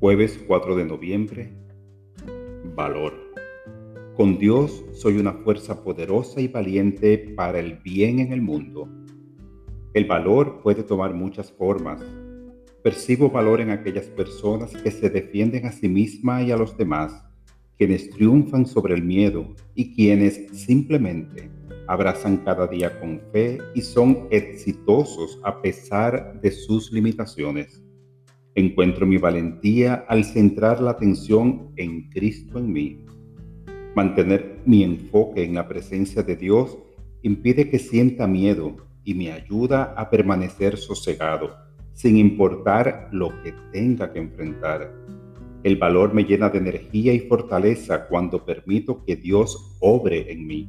Jueves 4 de noviembre. Valor. Con Dios soy una fuerza poderosa y valiente para el bien en el mundo. El valor puede tomar muchas formas. Percibo valor en aquellas personas que se defienden a sí mismas y a los demás, quienes triunfan sobre el miedo y quienes simplemente abrazan cada día con fe y son exitosos a pesar de sus limitaciones. Encuentro mi valentía al centrar la atención en Cristo en mí. Mantener mi enfoque en la presencia de Dios impide que sienta miedo y me ayuda a permanecer sosegado, sin importar lo que tenga que enfrentar. El valor me llena de energía y fortaleza cuando permito que Dios obre en mí.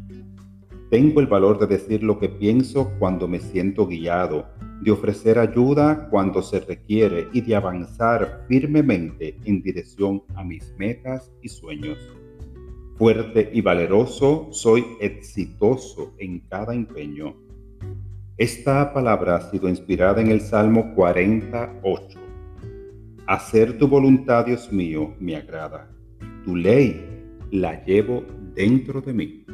Tengo el valor de decir lo que pienso cuando me siento guiado de ofrecer ayuda cuando se requiere y de avanzar firmemente en dirección a mis metas y sueños. Fuerte y valeroso, soy exitoso en cada empeño. Esta palabra ha sido inspirada en el Salmo 48. Hacer tu voluntad, Dios mío, me agrada. Tu ley la llevo dentro de mí.